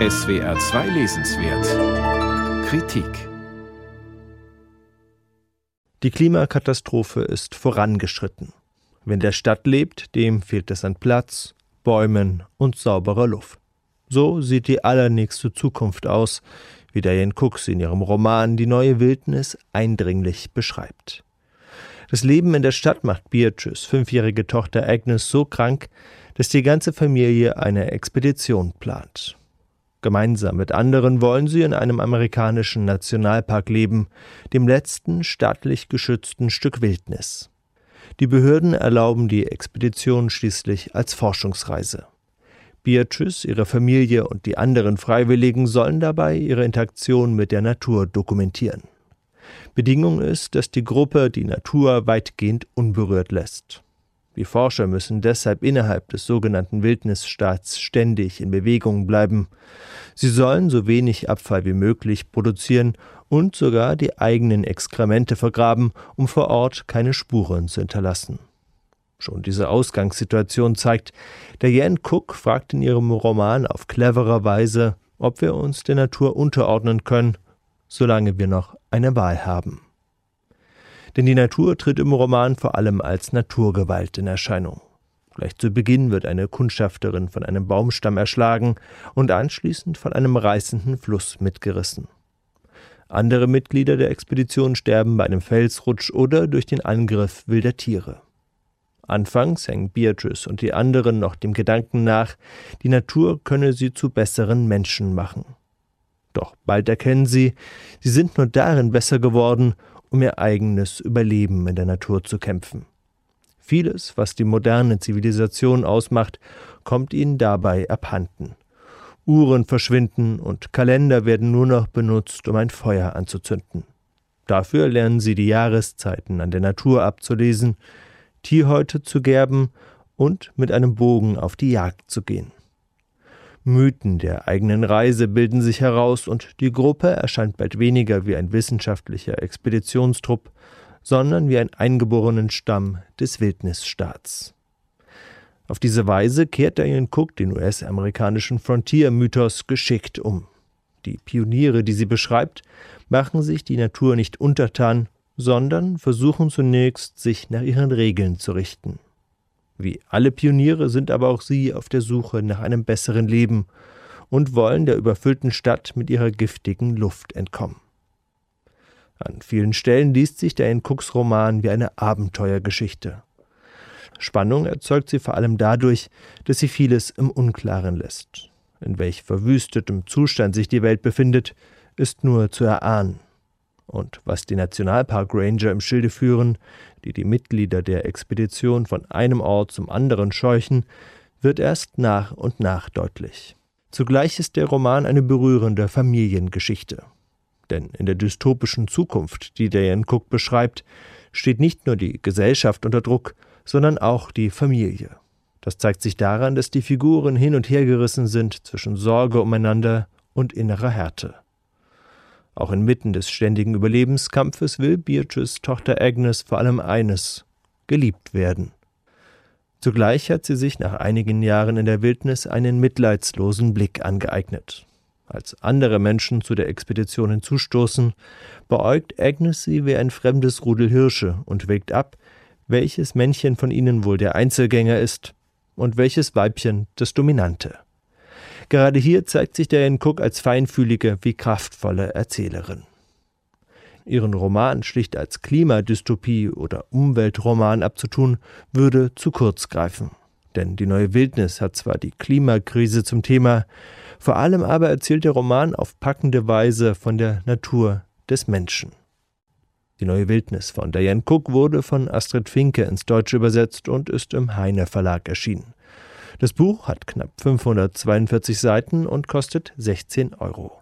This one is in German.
SWR 2 Lesenswert Kritik Die Klimakatastrophe ist vorangeschritten. Wer in der Stadt lebt, dem fehlt es an Platz, Bäumen und sauberer Luft. So sieht die allernächste Zukunft aus, wie Diane Cooks in ihrem Roman Die neue Wildnis eindringlich beschreibt. Das Leben in der Stadt macht Beatrice fünfjährige Tochter Agnes so krank, dass die ganze Familie eine Expedition plant. Gemeinsam mit anderen wollen sie in einem amerikanischen Nationalpark leben, dem letzten staatlich geschützten Stück Wildnis. Die Behörden erlauben die Expedition schließlich als Forschungsreise. Beatrice, ihre Familie und die anderen Freiwilligen sollen dabei ihre Interaktion mit der Natur dokumentieren. Bedingung ist, dass die Gruppe die Natur weitgehend unberührt lässt. Die Forscher müssen deshalb innerhalb des sogenannten Wildnisstaats ständig in Bewegung bleiben. Sie sollen so wenig Abfall wie möglich produzieren und sogar die eigenen Exkremente vergraben, um vor Ort keine Spuren zu hinterlassen. Schon diese Ausgangssituation zeigt, Diane Cook fragt in ihrem Roman auf cleverer Weise, ob wir uns der Natur unterordnen können, solange wir noch eine Wahl haben denn die Natur tritt im Roman vor allem als Naturgewalt in Erscheinung. Gleich zu Beginn wird eine Kundschafterin von einem Baumstamm erschlagen und anschließend von einem reißenden Fluss mitgerissen. Andere Mitglieder der Expedition sterben bei einem Felsrutsch oder durch den Angriff wilder Tiere. Anfangs hängen Beatrice und die anderen noch dem Gedanken nach, die Natur könne sie zu besseren Menschen machen. Doch bald erkennen sie, sie sind nur darin besser geworden, um ihr eigenes Überleben in der Natur zu kämpfen. Vieles, was die moderne Zivilisation ausmacht, kommt ihnen dabei abhanden. Uhren verschwinden und Kalender werden nur noch benutzt, um ein Feuer anzuzünden. Dafür lernen sie die Jahreszeiten an der Natur abzulesen, Tierhäute zu gerben und mit einem Bogen auf die Jagd zu gehen. Mythen der eigenen Reise bilden sich heraus und die Gruppe erscheint bald weniger wie ein wissenschaftlicher Expeditionstrupp, sondern wie ein eingeborenen Stamm des Wildnisstaats. Auf diese Weise kehrt Diane Cook den US-amerikanischen Frontier-Mythos geschickt um. Die Pioniere, die sie beschreibt, machen sich die Natur nicht untertan, sondern versuchen zunächst, sich nach ihren Regeln zu richten. Wie alle Pioniere sind aber auch sie auf der Suche nach einem besseren Leben und wollen der überfüllten Stadt mit ihrer giftigen Luft entkommen. An vielen Stellen liest sich der in Cooks Roman wie eine Abenteuergeschichte. Spannung erzeugt sie vor allem dadurch, dass sie vieles im Unklaren lässt. In welch verwüstetem Zustand sich die Welt befindet, ist nur zu erahnen. Und was die Nationalpark Ranger im Schilde führen, die die Mitglieder der Expedition von einem Ort zum anderen scheuchen, wird erst nach und nach deutlich. Zugleich ist der Roman eine berührende Familiengeschichte. Denn in der dystopischen Zukunft, die Diane Cook beschreibt, steht nicht nur die Gesellschaft unter Druck, sondern auch die Familie. Das zeigt sich daran, dass die Figuren hin und her gerissen sind zwischen Sorge umeinander und innerer Härte. Auch inmitten des ständigen Überlebenskampfes will Beatrice Tochter Agnes vor allem eines geliebt werden. Zugleich hat sie sich nach einigen Jahren in der Wildnis einen mitleidslosen Blick angeeignet. Als andere Menschen zu der Expedition hinzustoßen, beäugt Agnes sie wie ein fremdes Rudel Hirsche und wägt ab, welches Männchen von ihnen wohl der Einzelgänger ist und welches Weibchen das Dominante. Gerade hier zeigt sich Diane Cook als feinfühlige wie kraftvolle Erzählerin. Ihren Roman schlicht als Klimadystopie oder Umweltroman abzutun, würde zu kurz greifen. Denn die neue Wildnis hat zwar die Klimakrise zum Thema, vor allem aber erzählt der Roman auf packende Weise von der Natur des Menschen. Die neue Wildnis von Diane Cook wurde von Astrid Finke ins Deutsche übersetzt und ist im Heine Verlag erschienen. Das Buch hat knapp 542 Seiten und kostet 16 Euro.